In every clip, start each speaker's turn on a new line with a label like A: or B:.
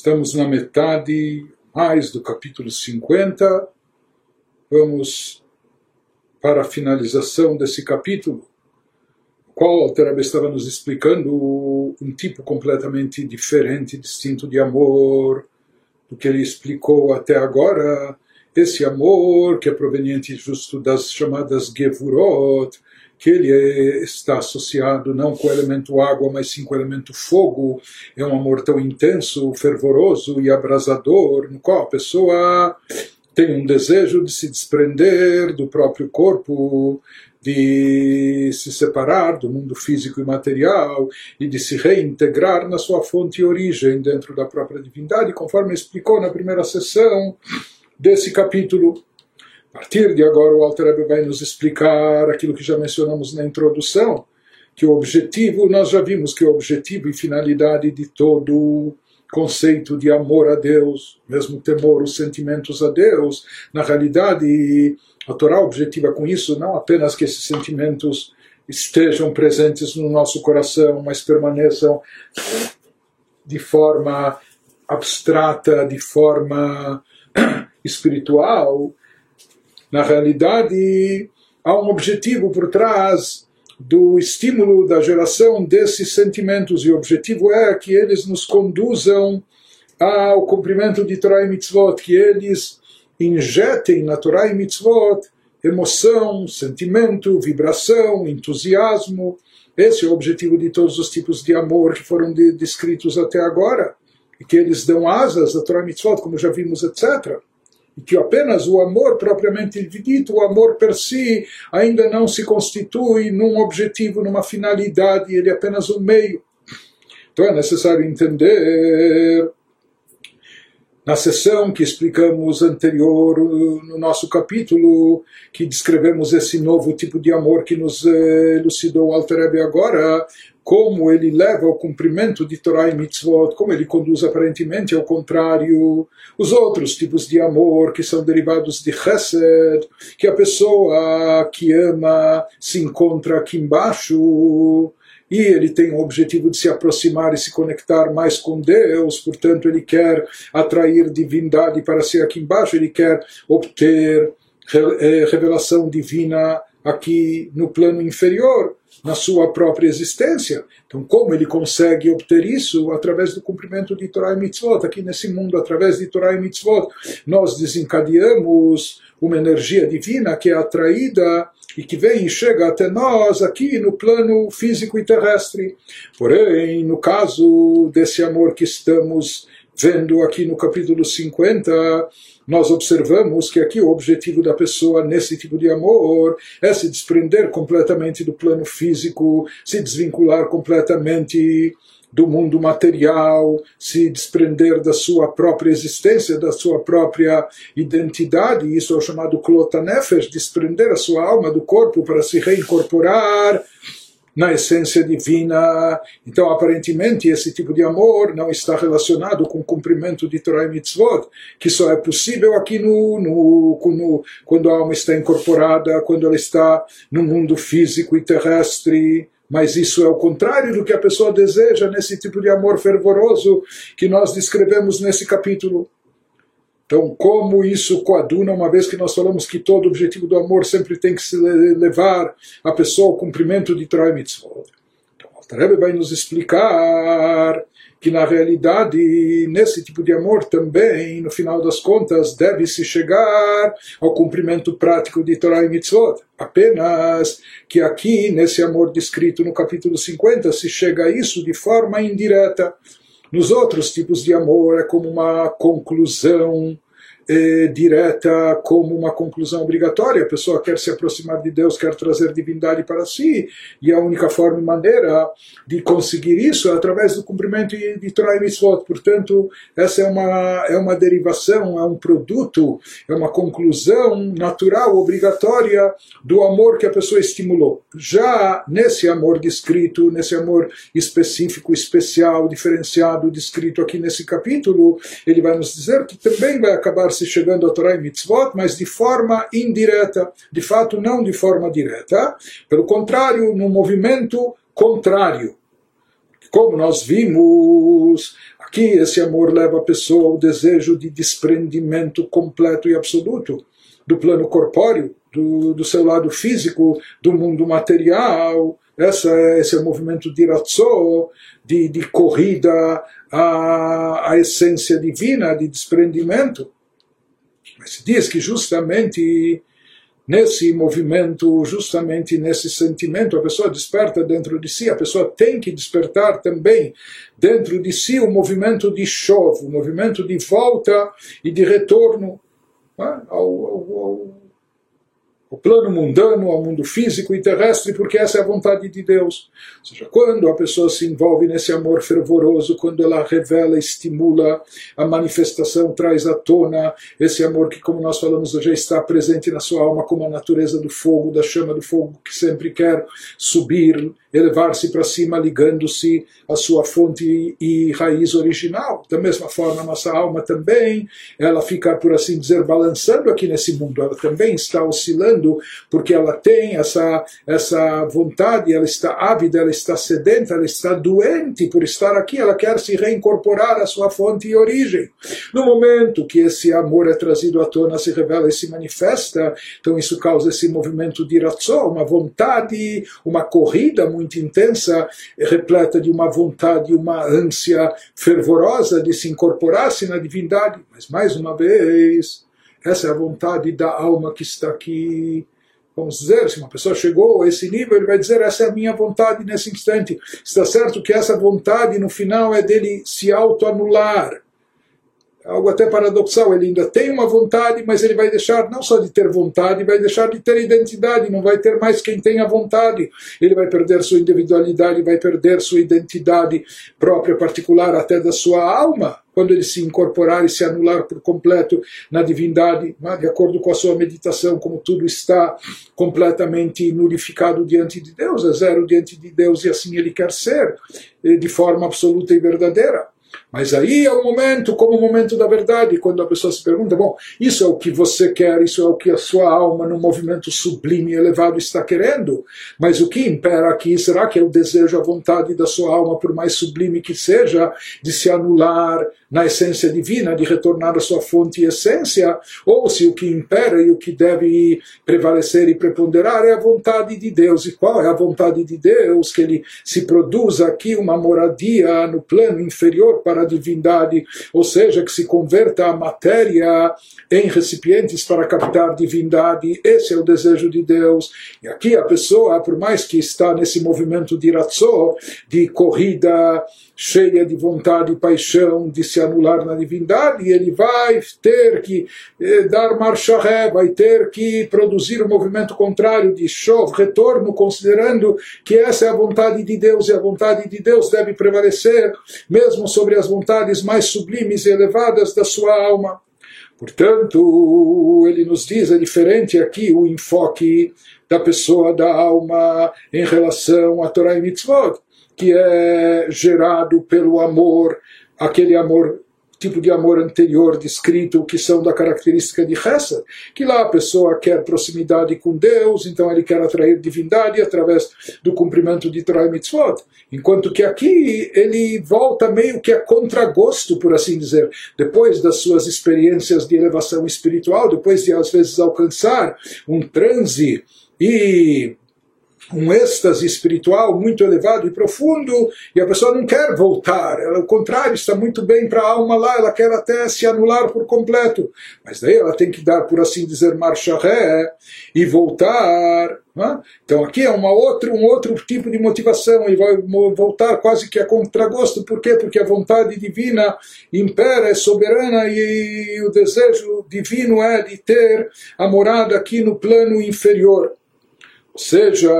A: Estamos na metade mais do capítulo 50. Vamos para a finalização desse capítulo, qual Alter estava nos explicando um tipo completamente diferente, distinto de amor do que ele explicou até agora. Esse amor que é proveniente justo das chamadas Gevurot, que ele é, está associado não com o elemento água, mas sim com o elemento fogo, é um amor tão intenso, fervoroso e abrasador, no qual a pessoa tem um desejo de se desprender do próprio corpo, de se separar do mundo físico e material e de se reintegrar na sua fonte e origem dentro da própria divindade, conforme explicou na primeira sessão desse capítulo. A partir de agora, o Alter vai nos explicar aquilo que já mencionamos na introdução, que o objetivo, nós já vimos que o objetivo e finalidade de todo conceito de amor a Deus, mesmo temor, os sentimentos a Deus, na realidade, a Torá objetiva com isso não apenas que esses sentimentos estejam presentes no nosso coração, mas permaneçam de forma abstrata, de forma espiritual, na realidade, há um objetivo por trás do estímulo da geração desses sentimentos, e o objetivo é que eles nos conduzam ao cumprimento de Torah e Mitzvot, que eles injetem na Torah e Mitzvot emoção, sentimento, vibração, entusiasmo. Esse é o objetivo de todos os tipos de amor que foram descritos até agora, e que eles dão asas à Torah e Mitzvot, como já vimos, etc que apenas o amor propriamente dito, o amor per si, ainda não se constitui num objetivo, numa finalidade, ele é apenas um meio. Então é necessário entender na sessão que explicamos anterior no nosso capítulo, que descrevemos esse novo tipo de amor que nos eh, elucidou o agora, como ele leva ao cumprimento de Torah e Mitzvot, como ele conduz aparentemente ao contrário, os outros tipos de amor que são derivados de Chesed, que a pessoa que ama se encontra aqui embaixo, e ele tem o objetivo de se aproximar e se conectar mais com Deus, portanto, ele quer atrair divindade para ser aqui embaixo, ele quer obter eh, revelação divina aqui no plano inferior na sua própria existência. Então, como ele consegue obter isso? Através do cumprimento de Torah e Mitzvot. Aqui nesse mundo, através de Torah e Mitzvot, nós desencadeamos uma energia divina que é atraída e que vem e chega até nós aqui no plano físico e terrestre. Porém, no caso desse amor que estamos vendo aqui no capítulo 50, nós observamos que aqui o objetivo da pessoa nesse tipo de amor é se desprender completamente do plano físico, se desvincular completamente do mundo material, se desprender da sua própria existência, da sua própria identidade, isso é o chamado klotanefesh, desprender a sua alma do corpo para se reincorporar na essência divina. Então, aparentemente, esse tipo de amor não está relacionado com o cumprimento de Torah e Mitzvot, que só é possível aqui no, no, no, quando a alma está incorporada, quando ela está no mundo físico e terrestre. Mas isso é o contrário do que a pessoa deseja nesse tipo de amor fervoroso que nós descrevemos nesse capítulo. Então, como isso coaduna, uma vez que nós falamos que todo objetivo do amor sempre tem que se levar a pessoa ao cumprimento de Torah. Então, o Rebbe vai nos explicar que, na realidade, nesse tipo de amor também, no final das contas, deve-se chegar ao cumprimento prático de Torah e Mitzvot. Apenas que aqui, nesse amor descrito no capítulo 50, se chega a isso de forma indireta. Nos outros tipos de amor é como uma conclusão eh, direta como uma conclusão obrigatória. A pessoa quer se aproximar de Deus, quer trazer divindade para si, e a única forma e maneira de conseguir isso é através do cumprimento de Torah e Mitzvot. Portanto, essa é uma, é uma derivação, é um produto, é uma conclusão natural, obrigatória do amor que a pessoa estimulou. Já nesse amor descrito, nesse amor específico, especial, diferenciado, descrito aqui nesse capítulo, ele vai nos dizer que também vai acabar se chegando a Torah e Mitzvot, mas de forma indireta, de fato não de forma direta, pelo contrário, num movimento contrário. Como nós vimos, aqui esse amor leva a pessoa ao desejo de desprendimento completo e absoluto do plano corpóreo, do, do seu lado físico, do mundo material. Essa, é, esse é o movimento de Ratzó, de, de corrida à, à essência divina, de desprendimento. Mas se diz que justamente nesse movimento, justamente nesse sentimento, a pessoa desperta dentro de si, a pessoa tem que despertar também dentro de si o movimento de chove, o movimento de volta e de retorno é? ao, ao, ao o plano mundano, ao mundo físico e terrestre, porque essa é a vontade de Deus. Ou seja, quando a pessoa se envolve nesse amor fervoroso, quando ela revela, estimula a manifestação, traz à tona esse amor que, como nós falamos, já está presente na sua alma como a natureza do fogo, da chama do fogo que sempre quer subir, elevar-se para cima, ligando-se à sua fonte e raiz original. Da mesma forma, nossa alma também, ela fica, por assim dizer, balançando aqui nesse mundo, ela também está oscilando, porque ela tem essa, essa vontade, ela está ávida, ela está sedenta, ela está doente por estar aqui, ela quer se reincorporar à sua fonte e origem. No momento que esse amor é trazido à tona, se revela e se manifesta, então isso causa esse movimento de ratzó, uma vontade, uma corrida muito intensa, repleta de uma vontade, uma ânsia fervorosa de se incorporar-se na divindade. Mas, mais uma vez, essa é a vontade da alma que está aqui. Vamos dizer, se uma pessoa chegou a esse nível, ele vai dizer: essa é a minha vontade nesse instante. Está certo que essa vontade, no final, é dele se autoanular algo até paradoxal, ele ainda tem uma vontade, mas ele vai deixar não só de ter vontade, vai deixar de ter identidade, não vai ter mais quem tem a vontade. Ele vai perder sua individualidade, vai perder sua identidade própria, particular, até da sua alma, quando ele se incorporar e se anular por completo na divindade, né, de acordo com a sua meditação, como tudo está completamente nulificado diante de Deus, é zero diante de Deus e assim ele quer ser, eh, de forma absoluta e verdadeira. Mas aí é o momento, como o momento da verdade, quando a pessoa se pergunta: bom, isso é o que você quer, isso é o que a sua alma, no movimento sublime e elevado, está querendo. Mas o que impera aqui, será que é o desejo, a vontade da sua alma, por mais sublime que seja, de se anular na essência divina, de retornar à sua fonte e essência? Ou se o que impera e o que deve prevalecer e preponderar é a vontade de Deus? E qual é a vontade de Deus? Que ele se produza aqui uma moradia no plano inferior para a divindade, ou seja, que se converta a matéria em recipientes para captar divindade. Esse é o desejo de Deus. E aqui a pessoa, por mais que está nesse movimento de ratzó, de corrida cheia de vontade e paixão de se anular na divindade, ele vai ter que eh, dar marcha ré, vai ter que produzir o um movimento contrário de chov, retorno, considerando que essa é a vontade de Deus e a vontade de Deus deve prevalecer, mesmo sobre as vontades mais sublimes e elevadas da sua alma. Portanto, ele nos diz, é diferente aqui o enfoque da pessoa, da alma, em relação a Torah e Mitzvot que é gerado pelo amor, aquele amor tipo de amor anterior descrito que são da característica de Hesed, que lá a pessoa quer proximidade com Deus, então ele quer atrair divindade através do cumprimento de Torah Mitzvot, enquanto que aqui ele volta meio que a contragosto, por assim dizer, depois das suas experiências de elevação espiritual, depois de às vezes alcançar um transe e um êxtase espiritual muito elevado e profundo, e a pessoa não quer voltar, ela, ao contrário, está muito bem para a alma lá, ela quer até se anular por completo, mas daí ela tem que dar, por assim dizer, marcha ré e voltar. Né? Então aqui é uma outra, um outro tipo de motivação, e vai voltar quase que a contragosto, por quê? Porque a vontade divina impera, é soberana, e o desejo divino é de ter a morada aqui no plano inferior. Ou seja,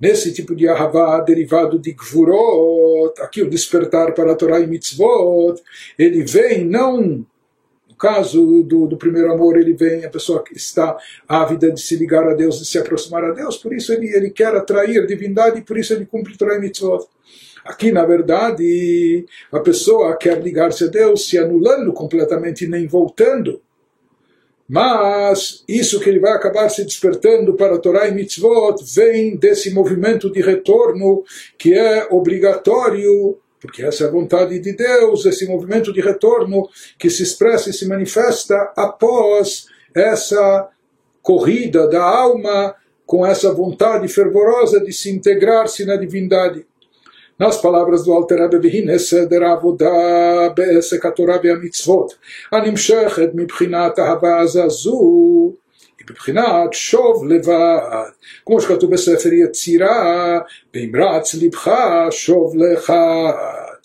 A: nesse tipo de ahavá derivado de gvurot, aqui o despertar para a Torá e mitzvot, ele vem não no caso do, do primeiro amor, ele vem, a pessoa que está ávida de se ligar a Deus, de se aproximar a Deus, por isso ele, ele quer atrair divindade, por isso ele cumpre Torah e mitzvot. Aqui, na verdade, a pessoa quer ligar-se a Deus, se anulando completamente, nem voltando Mas isso que ele vai acabar se despertando para Torá e Mitzvot vem desse movimento de retorno que é obrigatório, porque essa é a vontade de Deus, esse movimento de retorno que se expressa e se manifesta após essa corrida da alma com essa vontade fervorosa de se integrar-se na divindade Nas palavras do Alter Rebbe, והנה סדר העבודה בעסק התורה והמצוות, הנמשכת מבחינת אהבה הזו, היא בבחינת שוב לבד, כמו שכתוב בספר יצירה, באמרץ לבך שוב לחד.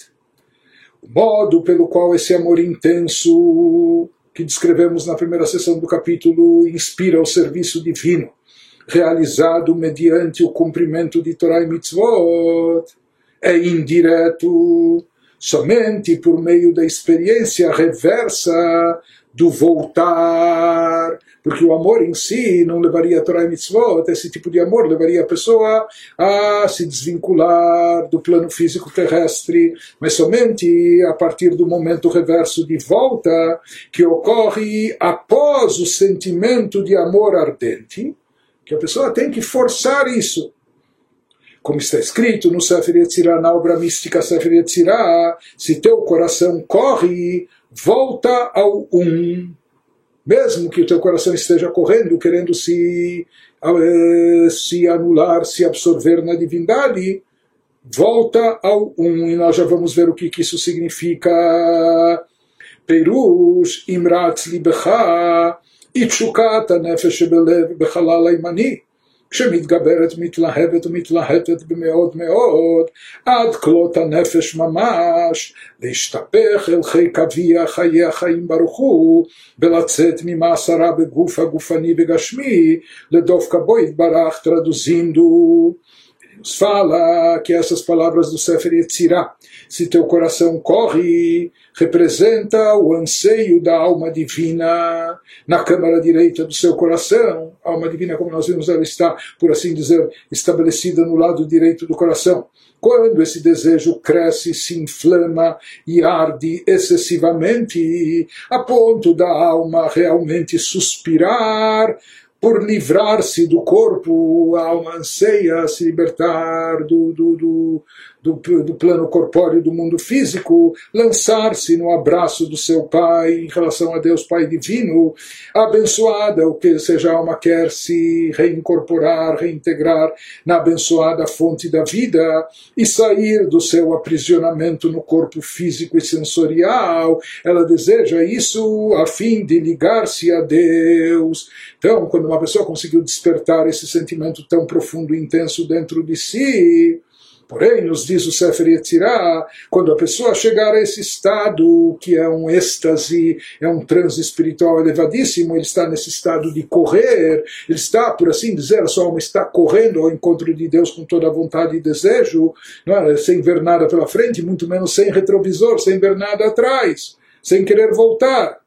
A: O modo pelo qual esse amor intenso que descrevemos na primeira sessão do capítulo inspira o serviço divino, realizado mediante o cumprimento de Torah e Mitzvot, é indireto somente por meio da experiência reversa do voltar, porque o amor em si não levaria a Torah e Mitzvot, esse tipo de amor levaria a pessoa a se desvincular do plano físico terrestre, mas somente a partir do momento reverso de volta, que ocorre após o sentimento de amor ardente, que a pessoa tem que forçar isso como está escrito no Sefer Yetzirah, na obra mística Sefer Yetzirah, se teu coração corre, volta ao um. Mesmo que o teu coração esteja correndo, querendo se, eh, se anular, se absorver na divindade, volta ao um. E nós já vamos ver o que, que isso significa. Perush imrat libecha, itchukat nefesh belev bechalal aimani. שמתגברת, מתלהבת ומתלהטת במאוד מאוד, עד כלות הנפש ממש, להשתפך אל חיק אביה חיי החיים ברוך הוא, ולצאת ממאסרה בגוף הגופני וגשמי, לדווקא בו יתברך, traduzindo. Nos fala que essas palavras do Sefer Yetzirah, se teu coração corre representa o anseio da alma divina na câmara direita do seu coração. A alma divina, como nós vimos, ela está, por assim dizer, estabelecida no lado direito do coração. Quando esse desejo cresce, se inflama e arde excessivamente, a ponto da alma realmente suspirar por livrar-se do corpo, a alma anseia se libertar do, do, do, do, do plano corpóreo do mundo físico, lançar-se no abraço do seu Pai em relação a Deus Pai Divino, abençoada, o que seja a alma quer se reincorporar, reintegrar na abençoada fonte da vida e sair do seu aprisionamento no corpo físico e sensorial. Ela deseja isso a fim de ligar-se a Deus. Então, quando uma pessoa conseguiu despertar esse sentimento tão profundo e intenso dentro de si, Porém, nos diz o Sefer Yetzirah, quando a pessoa chegar a esse estado que é um êxtase, é um transe espiritual elevadíssimo, ele está nesse estado de correr, ele está, por assim dizer, a sua alma está correndo ao encontro de Deus com toda a vontade e desejo, é? sem ver nada pela frente, muito menos sem retrovisor, sem ver nada atrás, sem querer voltar.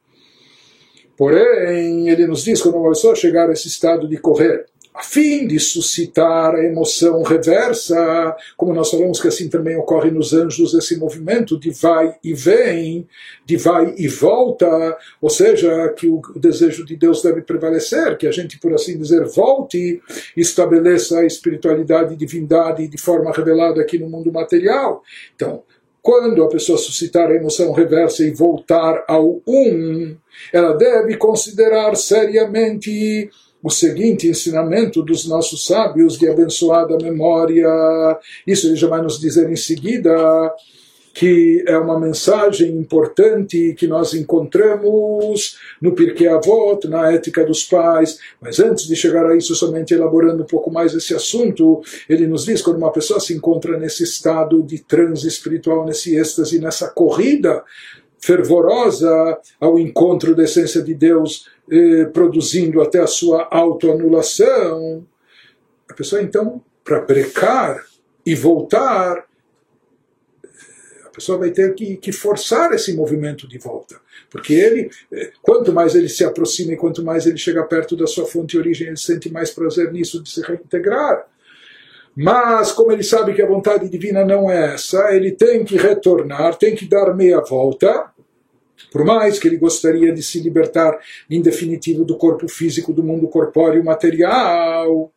A: Porém, ele nos diz, quando uma pessoa chegar a esse estado de correr, a fim de suscitar a emoção reversa, como nós falamos que assim também ocorre nos anjos esse movimento de vai e vem, de vai e volta, ou seja, que o desejo de Deus deve prevalecer, que a gente, por assim dizer, volte e estabeleça a espiritualidade e divindade de forma revelada aqui no mundo material. Então, quando a pessoa suscitar a emoção reversa e voltar ao um, ela deve considerar seriamente o seguinte ensinamento dos nossos sábios de abençoada memória. Isso ele já vai nos dizer em seguida, que é uma mensagem importante que nós encontramos no Pirkei Avot, na ética dos pais. Mas antes de chegar a isso, somente elaborando um pouco mais esse assunto, ele nos diz quando uma pessoa se encontra nesse estado de transe espiritual, nesse êxtase, nessa corrida fervorosa ao encontro da essência de Deus, eh, produzindo até a sua autoanulação, a pessoa então, para brecar e voltar, a pessoa vai ter que, que, forçar esse movimento de volta. Porque ele, eh, quanto mais ele se aproxima e quanto mais ele chega perto da sua fonte de origem, ele sente mais prazer nisso de se reintegrar. Mas, como ele sabe que a vontade divina não é essa, ele tem que retornar, tem que dar meia volta Por mais que ele gostaria de se libertar em definitivo do corpo físico, do mundo corpóreo material,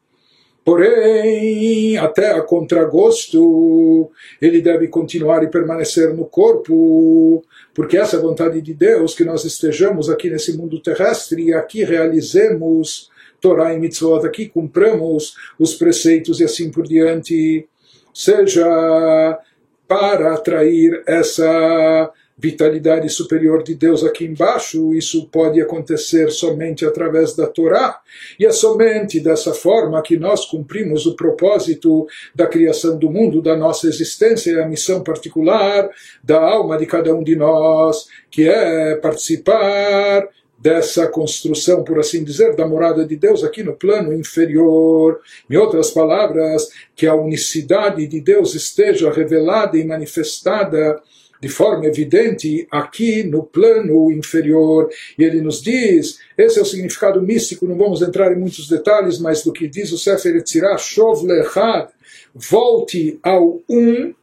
A: Porém, até a contragosto, ele deve continuar e permanecer no corpo, porque essa é vontade de Deus que nós estejamos aqui nesse mundo terrestre e aqui realizemos Torá e Mitzvot, aqui cumpramos os preceitos e assim por diante. Seja para atrair essa vitalidade superior de Deus aqui embaixo, isso pode acontecer somente através da Torá. E é somente dessa forma que nós cumprimos o propósito da criação do mundo, da nossa existência e a missão particular da alma de cada um de nós, que é participar dessa construção, por assim dizer, da morada de Deus aqui no plano inferior. Em outras palavras, que a unicidade de Deus esteja revelada e manifestada de forma evidente aqui no plano inferior. E ele nos diz, esse é o significado místico, não vamos entrar em muitos detalhes, mas do que diz o Sefer Etzirah, Shov Lechad, volte ao um,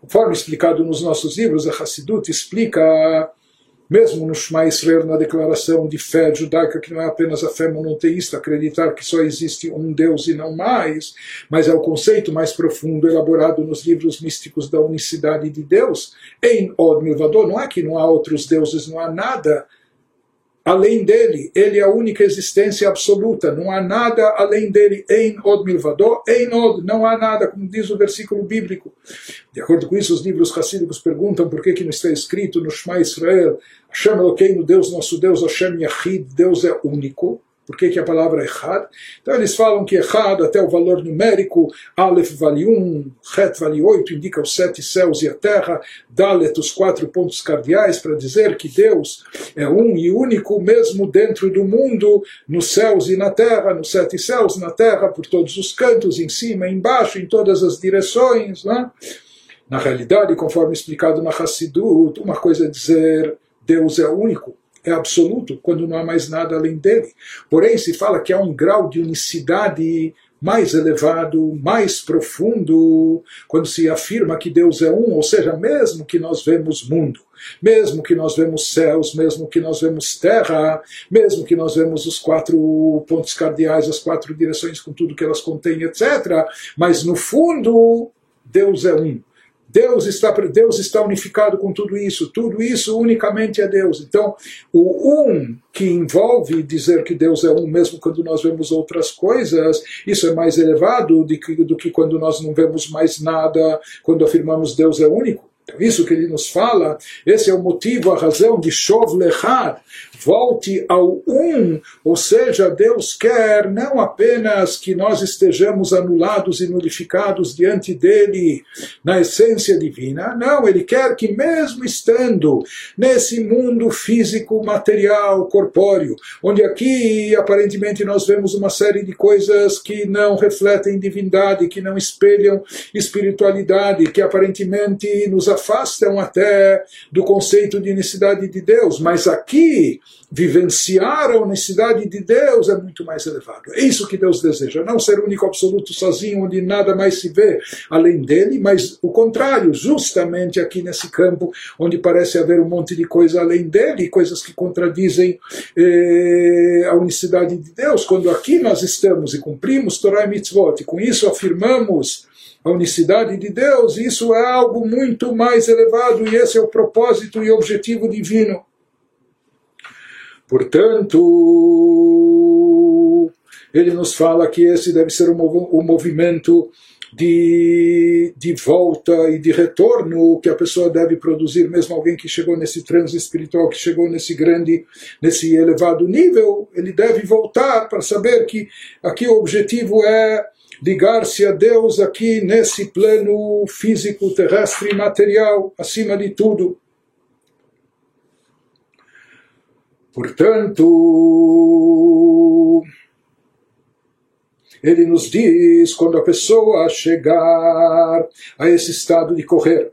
A: conforme explicado nos nossos livros, a Hassidut explica mesmo no Shema Israel, na declaração de fé judaica, que não é apenas a fé monoteísta, acreditar que só existe um Deus e não mais, mas é o conceito mais profundo elaborado nos livros místicos da unicidade de Deus. Em Od Milvador, não é que não há outros deuses, não há nada além dele. Ele é a única existência absoluta. Não há nada além dele. Em od milvador, em od. Não há nada, como diz o versículo bíblico. De acordo com isso, os livros racídicos perguntam por que, que não está escrito no Shema Israel Hashem Elokeinu, Deus nosso Deus, Hashem Yahid, Deus é único. Por que, que a palavra é Echad? Então eles falam que Echad, até o valor numérico, Aleph vale 1, Het vale 8, indica os sete céus e a terra, Dalet, os quatro pontos cardeais, para dizer que Deus é um e único, mesmo dentro do mundo, nos céus e na terra, nos sete céus, na terra, por todos os cantos, em cima, embaixo, em todas as direções. Né? Na realidade, conforme explicado na Hassidut, uma coisa é dizer Deus é único é absoluto quando não há mais nada além dele. Porém, se fala que há um grau de unicidade mais elevado, mais profundo, quando se afirma que Deus é um, ou seja, mesmo que nós vemos mundo, mesmo que nós vemos céus, mesmo que nós vemos terra, mesmo que nós vemos os quatro pontos cardeais, as quatro direções com tudo que elas contêm, etc. Mas no fundo, Deus é um. Deus está, Deus está unificado com tudo isso, tudo isso unicamente é Deus. Então, o um que envolve dizer que Deus é um, mesmo quando nós vemos outras coisas, isso é mais elevado do que, do que quando nós não vemos mais nada, quando afirmamos Deus é único. Então, isso que ele nos fala, esse é o motivo, a razão de Shov Lechad, volte ao um, ou seja, Deus quer não apenas que nós estejamos anulados e nulificados diante dele na essência divina, não, ele quer que mesmo estando nesse mundo físico, material, corpóreo, onde aqui aparentemente nós vemos uma série de coisas que não refletem divindade, que não espelham espiritualidade, que aparentemente nos afastam até do conceito de unicidade de Deus, mas aqui vivenciar a honestidade de Deus é muito mais elevado. É isso que Deus deseja, não ser único absoluto sozinho, onde nada mais se vê além dele, mas o contrário, justamente aqui nesse campo, onde parece haver um monte de coisa além dele, coisas que contradizem eh, a unicidade de Deus, quando aqui nós estamos e cumprimos Torah e Mitzvot, e com isso afirmamos a unicidade de Deus, isso é algo muito mais elevado e esse é o propósito e objetivo divino. Portanto, ele nos fala que esse deve ser o movimento de, de volta e de retorno que a pessoa deve produzir, mesmo alguém que chegou nesse transe espiritual, que chegou nesse grande, nesse elevado nível, ele deve voltar para saber que aqui o objetivo é ligar-se a Deus aqui nesse plano físico, terrestre e material, acima de tudo. Portanto, ele nos diz quando a pessoa chegar a esse estado de correr,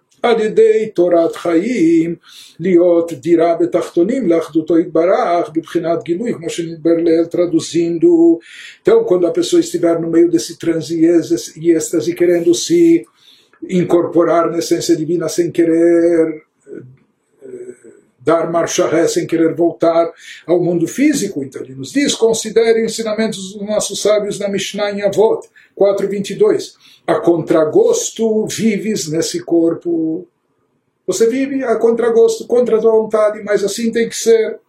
A: על ידי תורת חיים להיות דירה בתחתונים לאחדותו יתברך בבחינת גילוי כמו שנדבר לעיל traduzindo então quando a pessoa estiver no meio desse transe e êxtase querendo se incorporar na essência divina sem querer dar marcha ré sem querer voltar ao mundo físico. Então ele nos diz, considere ensinamentos dos nossos sábios na Mishnah em Avot 4.22. A contragosto vives nesse corpo. Você vive a contragosto, contra a tua vontade, mas assim tem que ser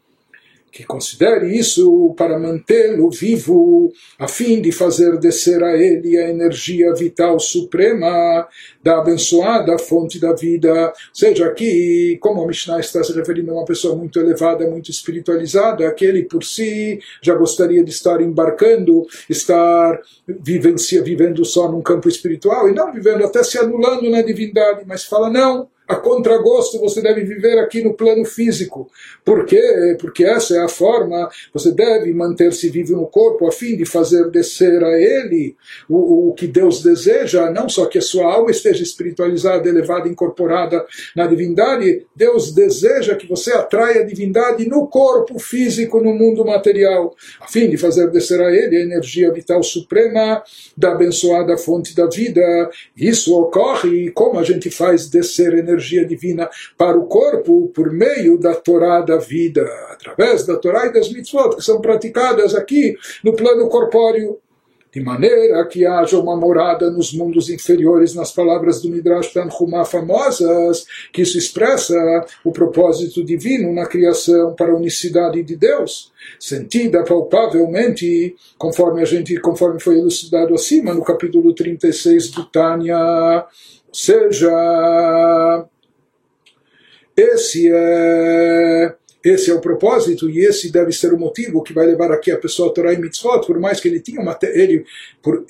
A: que considere isso para mantê-lo vivo, a fim de fazer descer a ele a energia vital suprema da abençoada fonte da vida. Seja, aqui, como a Mishnah está se referindo a uma pessoa muito elevada, muito espiritualizada, aquele por si já gostaria de estar embarcando, estar vivencia, vivendo só num campo espiritual e não vivendo até se anulando na divindade, mas fala não a contragosto você deve viver aqui no plano físico. Por quê? Porque essa é a forma, você deve manter-se vivo no corpo a fim de fazer descer a ele o, o que Deus deseja, não só que a sua alma esteja espiritualizada, elevada, incorporada na divindade, Deus deseja que você atraia a divindade no corpo físico, no mundo material, a fim de fazer descer a ele a energia vital suprema da abençoada fonte da vida. Isso ocorre como a gente faz descer energia energia divina para o corpo por meio da Torá da vida, através da Torá e das mitzvot que são praticadas aqui no plano corpóreo. De maneira que haja uma morada nos mundos inferiores, nas palavras do Midrash Tanhumá famosas, que isso expressa o propósito divino na criação para a unicidade de Deus, sentida palpavelmente, conforme a gente, conforme foi elucidado acima no capítulo 36 do Tânia, seja, esse é esse é o propósito e esse deve ser o motivo que vai levar aqui a pessoa a Torah e Mitzvot, por mais que ele tinha uma ele por,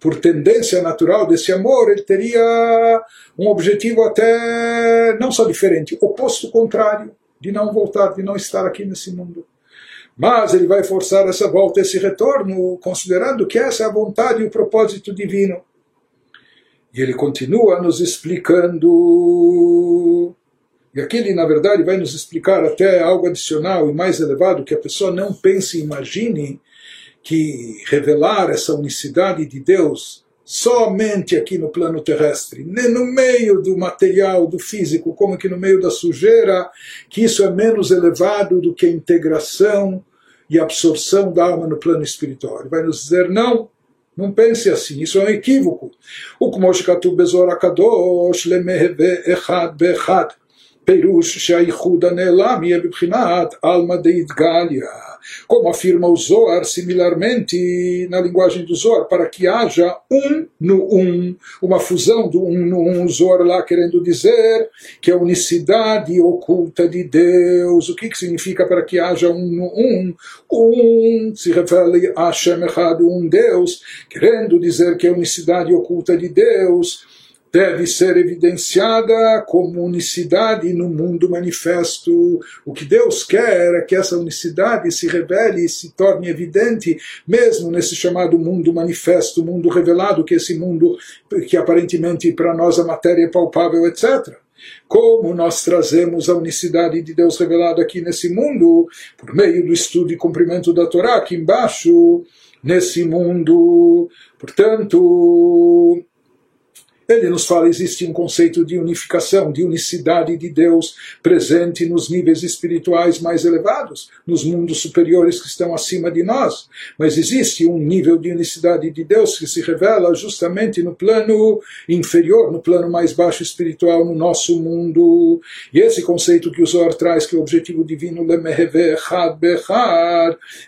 A: por tendência natural desse amor, ele teria um objetivo até não só diferente, oposto contrário, de não voltar, de não estar aqui nesse mundo. Mas ele vai forçar essa volta, esse retorno, considerando que essa é a vontade e o propósito divino. E ele continua nos explicando. E aquele, na verdade, vai nos explicar até algo adicional e mais elevado, que a pessoa não pense e imagine que revelar essa unicidade de Deus somente aqui no plano terrestre, nem no meio do material, do físico, como que no meio da sujeira, que isso é menos elevado do que a integração e absorção da alma no plano espiritual. Vai nos dizer, não, não pense assim, isso é um equívoco. O Kmosh Katuv Bezor HaKadosh Lemehve Echad Be'echad Perush Shaihuda Nelamia Bibhinat Alma Deit Galia. Como afirma o Zohar, similarmente na linguagem do Zohar, para que haja um no um, uma fusão do um no um, Zohar lá querendo dizer que a unicidade oculta de Deus. O que, que significa para que haja um no um? Um se refere a Shem um Deus, querendo dizer que a unicidade oculta de Deus deve ser evidenciada como unicidade no mundo manifesto. O que Deus quer é que essa unicidade se revele e se torne evidente, mesmo nesse chamado mundo manifesto, mundo revelado, que esse mundo que aparentemente para nós a matéria é palpável, etc. Como nós trazemos a unicidade de Deus revelada aqui nesse mundo, por meio do estudo e cumprimento da Torá, aqui embaixo, nesse mundo. Portanto, ele nos fala existe um conceito de unificação, de unicidade de Deus presente nos níveis espirituais mais elevados, nos mundos superiores que estão acima de nós. Mas existe um nível de unicidade de Deus que se revela justamente no plano inferior, no plano mais baixo espiritual, no nosso mundo. E esse conceito que o Zohar traz, que é o objetivo divino,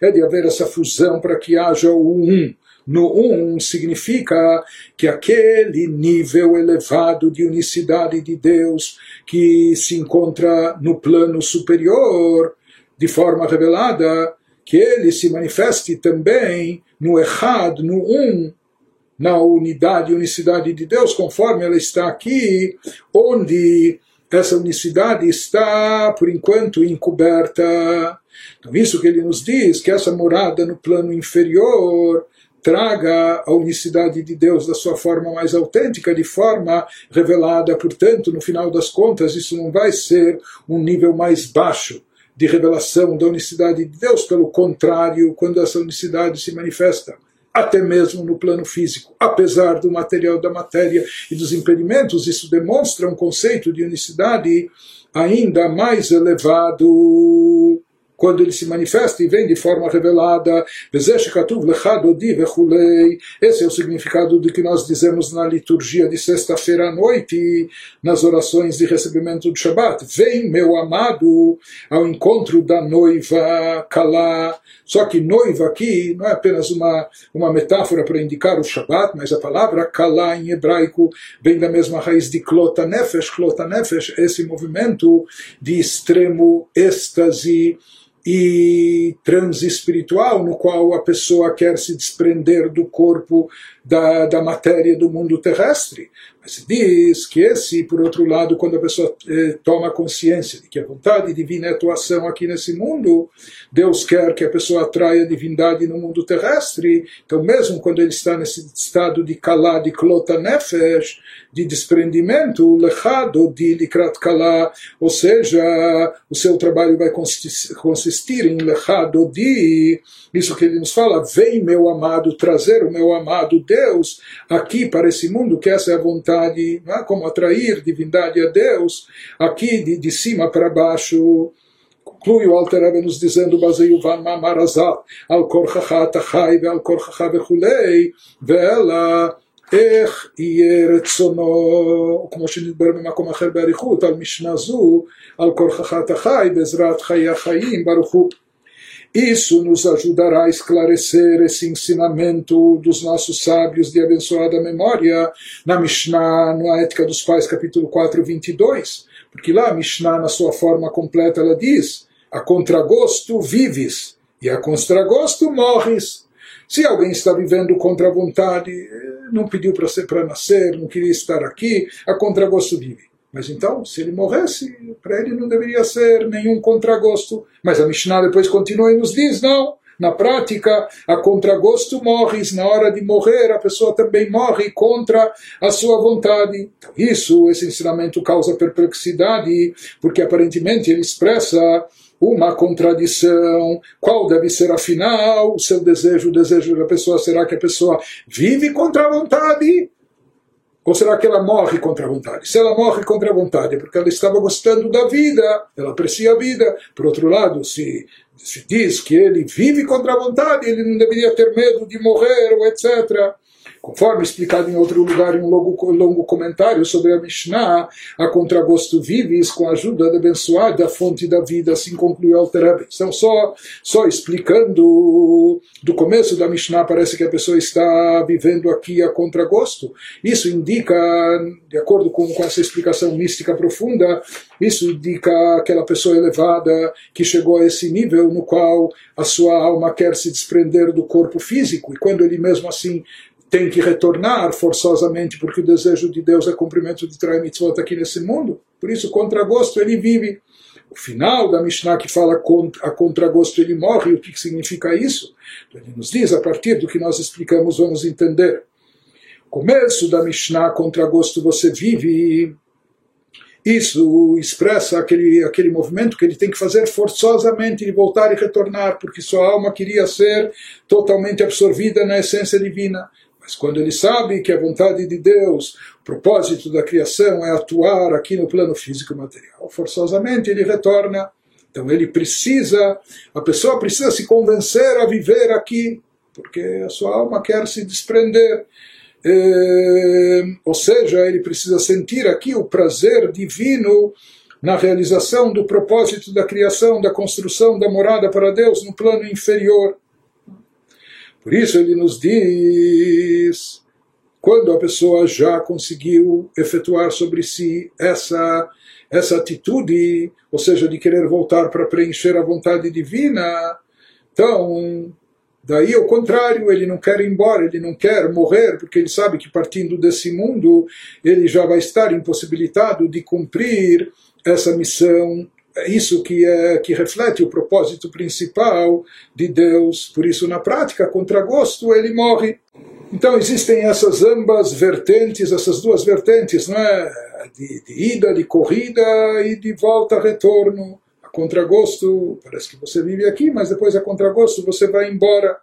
A: é de haver essa fusão para que haja o um no um significa que aquele nível elevado de unicidade de Deus que se encontra no plano superior, de forma revelada, que ele se manifeste também no errado, no um, na unidade e unicidade de Deus, conforme ela está aqui, onde essa unicidade está, por enquanto, encoberta. Então, isso que ele nos diz, que essa morada no plano inferior traga a unicidade de Deus da sua forma mais autêntica, de forma revelada. Portanto, no final das contas, isso não vai ser um nível mais baixo de revelação da unicidade de Deus, pelo contrário, quando essa unicidade se manifesta até mesmo no plano físico. Apesar do material da matéria e dos impedimentos, isso demonstra um conceito de unicidade ainda mais elevado quando ele se manifesta e vem de forma revelada, esse é o significado do que nós dizemos na liturgia de sexta-feira à noite, nas orações de recebimento do Shabat. Vem, meu amado, ao encontro da noiva Kalá. Só que noiva aqui não é apenas uma, uma metáfora para indicar o Shabat, mas a palavra Kalá em hebraico vem da mesma raiz de Klota Nefesh. Klota Nefesh, esse movimento de extremo êxtase e transe espiritual, no qual a pessoa quer se desprender do corpo, da, da matéria do mundo terrestre. Mas diz que esse, por outro lado, quando a pessoa eh, toma consciência de que a vontade divina é atuação aqui nesse mundo, Deus quer que a pessoa atraia a divindade no mundo terrestre. Então, mesmo quando ele está nesse estado de kalá, de klota nefesh, de desprendimento, lechado de likrat kalá, ou seja, o seu trabalho vai consistir em lechado de, isso que ele nos fala, vem meu amado, trazer o meu amado Deus aqui para esse mundo, que essa é a vontade, é? como atrair divindade a Deus, aqui de, de cima para baixo. Conclui o Alter Rebbe nos dizendo, baseio van mamarazat, al korchacha tachai, al korchacha vechulei, ve'ela, איך יהיה רצונו, כמו שנדבר במקום אחר באריכות, על משנה זו, על כורחך אתה חי, בעזרת חיי החיים, ברוך הוא. Isso nos ajudará a esclarecer esse ensinamento dos nossos sábios de abençoada memória na Mishnah, na Ética dos Pais, capítulo 4, 22. Porque lá a Mishnah, na sua forma completa, ela diz: a contragosto vives e a contragosto morres. Se alguém está vivendo contra a vontade, não pediu para nascer, não queria estar aqui, a contragosto vive. Mas então, se ele morresse, para ele não deveria ser nenhum contragosto. Mas a Mishnah depois continua e nos diz: não, na prática, a contragosto morres, na hora de morrer, a pessoa também morre contra a sua vontade. Então, isso, esse ensinamento causa perplexidade, porque aparentemente ele expressa uma contradição. Qual deve ser afinal o seu desejo, o desejo da pessoa? Será que a pessoa vive contra a vontade? Será que ela morre contra a vontade? Se ela morre contra a vontade é porque ela estava gostando da vida, ela aprecia a vida. Por outro lado, se, se diz que ele vive contra a vontade, ele não deveria ter medo de morrer, etc. Conforme explicado em outro lugar, em um longo, longo comentário sobre a Mishnah, a contragosto vives com a ajuda da abençoada fonte da vida, assim concluiu Alter Então, só, só explicando do começo da Mishnah, parece que a pessoa está vivendo aqui a contragosto. Isso indica, de acordo com, com essa explicação mística profunda, isso indica aquela pessoa elevada que chegou a esse nível no qual a sua alma quer se desprender do corpo físico, e quando ele mesmo assim tem que retornar forçosamente, porque o desejo de Deus é cumprimento de Trai Mitzvot aqui nesse mundo. Por isso, contra gosto, ele vive. O final da Mishnah que fala a contragosto ele morre, o que significa isso? Ele nos diz, a partir do que nós explicamos, vamos entender. Começo da Mishnah, contra gosto você vive. Isso expressa aquele, aquele movimento que ele tem que fazer forçosamente de voltar e retornar, porque sua alma queria ser totalmente absorvida na essência divina. Mas quando ele sabe que a vontade de Deus, o propósito da criação é atuar aqui no plano físico material, forçosamente ele retorna. Então ele precisa, a pessoa precisa se convencer a viver aqui, porque a sua alma quer se desprender. É, ou seja, ele precisa sentir aqui o prazer divino na realização do propósito da criação, da construção da morada para Deus no plano inferior. Por isso ele nos diz, quando a pessoa já conseguiu efetuar sobre si essa essa atitude, ou seja, de querer voltar para preencher a vontade divina, então Daí, ao contrário, ele não quer ir embora, ele não quer morrer, porque ele sabe que partindo desse mundo, ele já vai estar impossibilitado de cumprir essa missão é isso que, é, que reflete o propósito principal de Deus. Por isso, na prática, contra gosto, ele morre. Então existem essas ambas vertentes, essas duas vertentes, não é? De, de ida, de corrida e de volta, retorno. A contragosto, parece que você vive aqui, mas depois a contragosto você vai embora.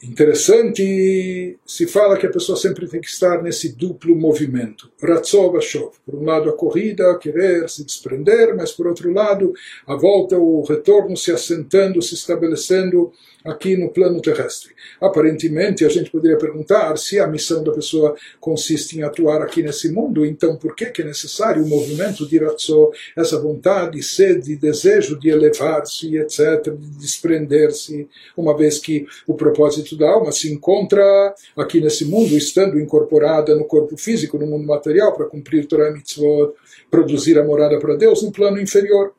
A: Interessante, se fala que a pessoa sempre tem que estar nesse duplo movimento. Ratzov. Por um lado a corrida, querer se desprender, mas por outro lado a volta, o retorno se assentando, se estabelecendo aqui no plano terrestre. Aparentemente, a gente poderia perguntar se a missão da pessoa consiste em atuar aqui nesse mundo, então por que, que é necessário o movimento de Ratzó, essa vontade, sede, desejo de elevar-se, etc., de desprender-se, uma vez que o propósito da alma se encontra aqui nesse mundo, estando incorporada no corpo físico, no mundo material, para cumprir Torah Mitzvot, produzir a morada para Deus no plano inferior.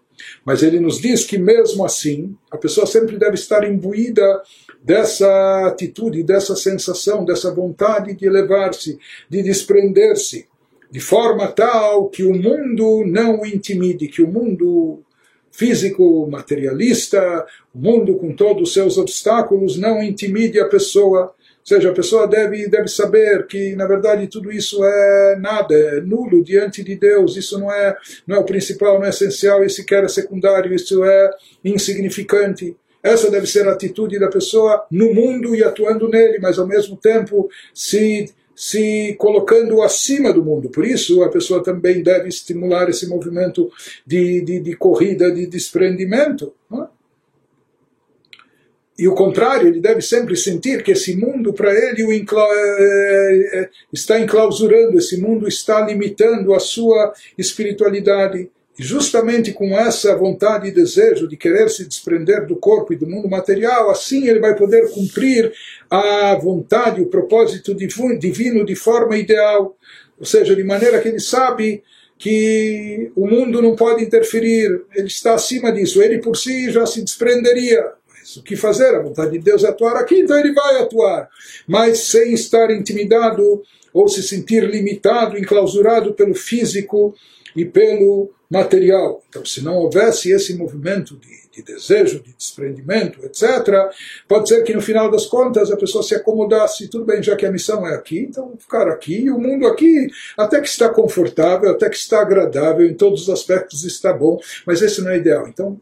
A: Mas ele nos diz que mesmo assim, a pessoa sempre deve estar imbuída dessa atitude, dessa sensação, dessa vontade de elevar-se, de desprender-se, de forma tal que o mundo não o intimide, que o mundo físico, materialista, o mundo com todos os seus obstáculos não intimide a pessoa seja, a pessoa deve, deve saber que, na verdade, tudo isso é nada, é nulo diante de Deus, isso não é, não é o principal, não é essencial, e sequer é secundário, isso é insignificante. Essa deve ser a atitude da pessoa no mundo e atuando nele, mas ao mesmo tempo se se colocando acima do mundo. Por isso, a pessoa também deve estimular esse movimento de, de, de corrida, de desprendimento. Não é? E o contrário, ele deve sempre sentir que esse mundo para ele é, é, está enclausurando, esse mundo está limitando a sua espiritualidade. E justamente com essa vontade e desejo de querer se desprender do corpo e do mundo material, assim ele vai poder cumprir a vontade, o propósito divino de forma ideal. Ou seja, de maneira que ele sabe que o mundo não pode interferir, ele está acima disso, ele por si já se desprenderia o que fazer, a vontade de Deus é atuar aqui, então ele vai atuar, mas sem estar intimidado ou se sentir limitado, enclausurado pelo físico e pelo material. Então, se não houvesse esse movimento de, de, desejo, de desprendimento, etc., pode ser que no final das contas a pessoa se acomodasse, tudo bem, já que a missão é aqui, então ficar aqui, e o mundo aqui até que está confortável, até que está agradável, em todos os aspectos está bom, mas esse não é ideal. Então,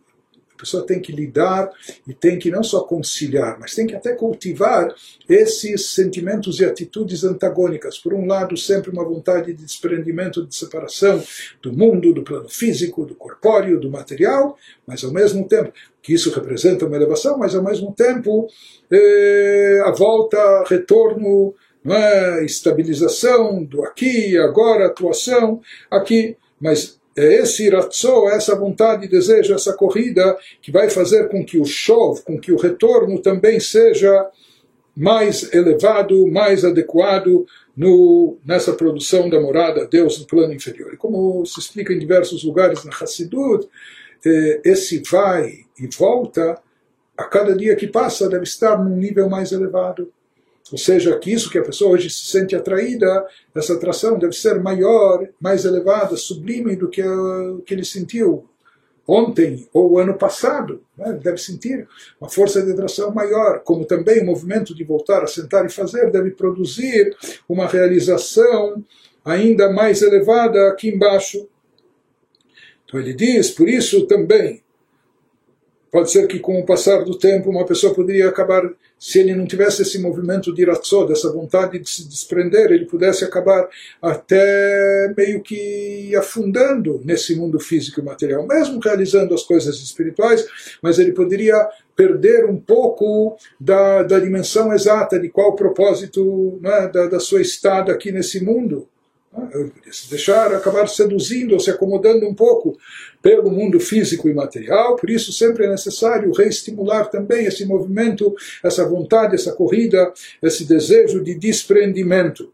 A: a pessoa tem que lidar e tem que não só conciliar, mas tem que até cultivar esses sentimentos e atitudes antagônicas. Por um lado, sempre uma vontade de desprendimento, de separação do mundo, do plano físico, do corpóreo, do material, mas ao mesmo tempo que isso representa uma elevação, mas ao mesmo tempo eh, a volta, retorno, é? estabilização do aqui, agora, atuação aqui, mas é esse ratzó, essa vontade, desejo, essa corrida que vai fazer com que o show, com que o retorno também seja mais elevado, mais adequado no, nessa produção da morada a Deus no plano inferior. E como se explica em diversos lugares na Hassidut, eh, esse vai e volta, a cada dia que passa, deve estar num nível mais elevado. Ou seja, que isso que a pessoa hoje se sente atraída, essa atração deve ser maior, mais elevada, sublime do que o que ele sentiu ontem ou ano passado. Né? Deve sentir uma força de atração maior, como também o movimento de voltar a sentar e fazer deve produzir uma realização ainda mais elevada aqui embaixo. Então ele diz, por isso também, pode ser que com o passar do tempo uma pessoa poderia acabar se ele não tivesse esse movimento de ratzó, dessa vontade de se desprender, ele pudesse acabar até meio que afundando nesse mundo físico e material, mesmo realizando as coisas espirituais, mas ele poderia perder um pouco da, da dimensão exata de qual o propósito né, da, da sua estada aqui nesse mundo se deixar acabar seduzindo ou se acomodando um pouco pelo mundo físico e material, por isso sempre é necessário reestimular também esse movimento, essa vontade, essa corrida, esse desejo de desprendimento.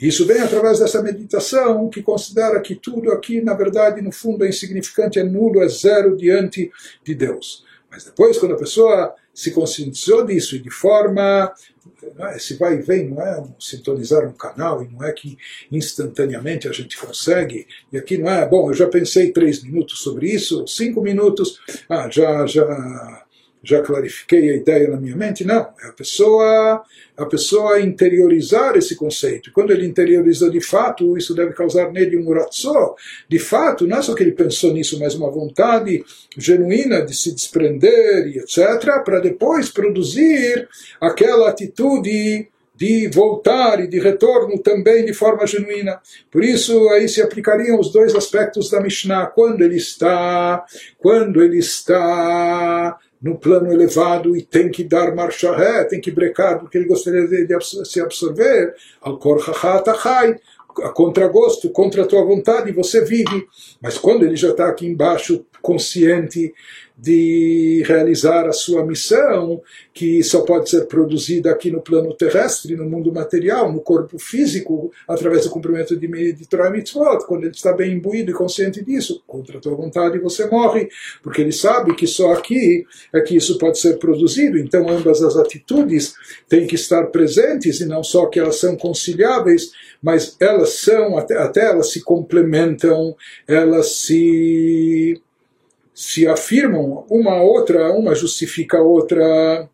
A: Isso vem através dessa meditação que considera que tudo aqui, na verdade, no fundo é insignificante, é nulo, é zero diante de Deus. Mas depois, quando a pessoa se conscientizou disso e de forma é? esse vai e vem não é sintonizar um canal e não é que instantaneamente a gente consegue e aqui não é bom eu já pensei três minutos sobre isso cinco minutos ah já já já clarifiquei a ideia na minha mente. Não, é a pessoa, a pessoa interiorizar esse conceito. Quando ele interioriza de fato, isso deve causar nele um ratzó. De fato, não é só que ele pensou nisso, mas uma vontade genuína de se desprender e etc., para depois produzir aquela atitude de voltar e de retorno também de forma genuína. Por isso aí se aplicariam os dois aspectos da Mishnah. Quando ele está, quando ele está no plano elevado e tem que dar marcha ré, tem que brecar porque ele gostaria de, de se absorver, al kor a contragosto, contra a tua vontade, você vive. Mas quando ele já está aqui embaixo, consciente de realizar a sua missão, que só pode ser produzida aqui no plano terrestre, no mundo material, no corpo físico, através do cumprimento de, de Torah Mitzvot, quando ele está bem imbuído e consciente disso, contra a tua vontade você morre, porque ele sabe que só aqui é que isso pode ser produzido, então ambas as atitudes têm que estar presentes, e não só que elas são conciliáveis, mas elas são, até, até elas se complementam, elas se se afirmam uma outra, uma justifica a outra.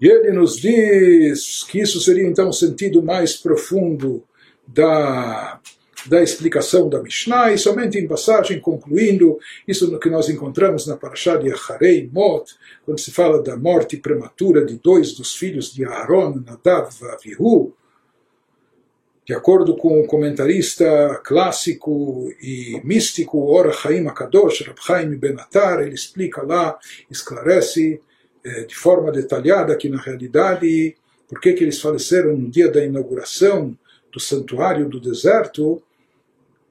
A: E ele nos diz que isso seria então o sentido mais profundo da, da explicação da Mishnah, e somente em passagem, concluindo, isso que nós encontramos na Parashá de Acharei Mot, quando se fala da morte prematura de dois dos filhos de Aaron, Nadav e Avihu, de acordo com o comentarista clássico e místico Ora Chaim Akadosh, Rab Chaim Ben Atar, ele explica lá, esclarece eh, de forma detalhada que na realidade, por que eles faleceram no dia da inauguração do santuário do deserto,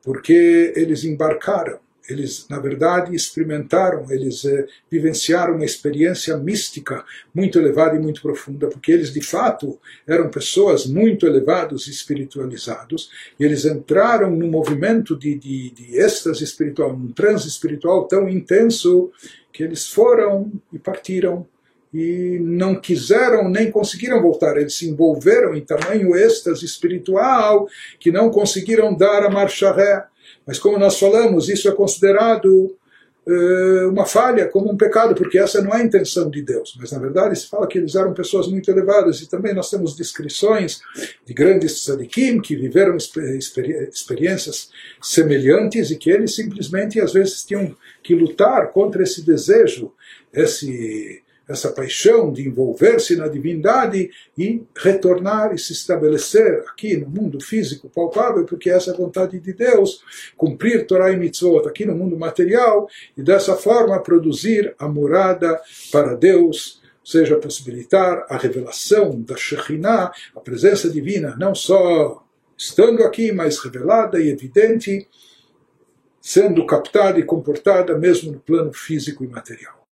A: porque eles embarcaram eles, na verdade, experimentaram, eles eh, vivenciaram uma experiência mística muito elevada e muito profunda, porque eles, de fato, eram pessoas muito elevados e espiritualizados, e eles entraram num movimento de, de, de êxtase espiritual, num transe espiritual tão intenso, que eles foram e partiram e não quiseram nem conseguiram voltar. Eles se envolveram em tamanho êxtase espiritual que não conseguiram dar a marcha ré. Mas como nós falamos, isso é considerado uh, uma falha, como um pecado, porque essa não é a intenção de Deus. Mas na verdade se fala que eles eram pessoas muito elevadas e também nós temos descrições de grandes tzadikim que viveram experiências semelhantes e que eles simplesmente às vezes tinham que lutar contra esse desejo, esse essa paixão de envolver-se na divindade e retornar e se estabelecer aqui no mundo físico palpável, porque essa é a vontade de Deus, cumprir Torah e Mitzvot aqui no mundo material e dessa forma produzir a morada para Deus, ou seja, possibilitar a revelação da Shekhinah, a presença divina, não só estando aqui, mas revelada e evidente, sendo captada e comportada mesmo no plano físico e material.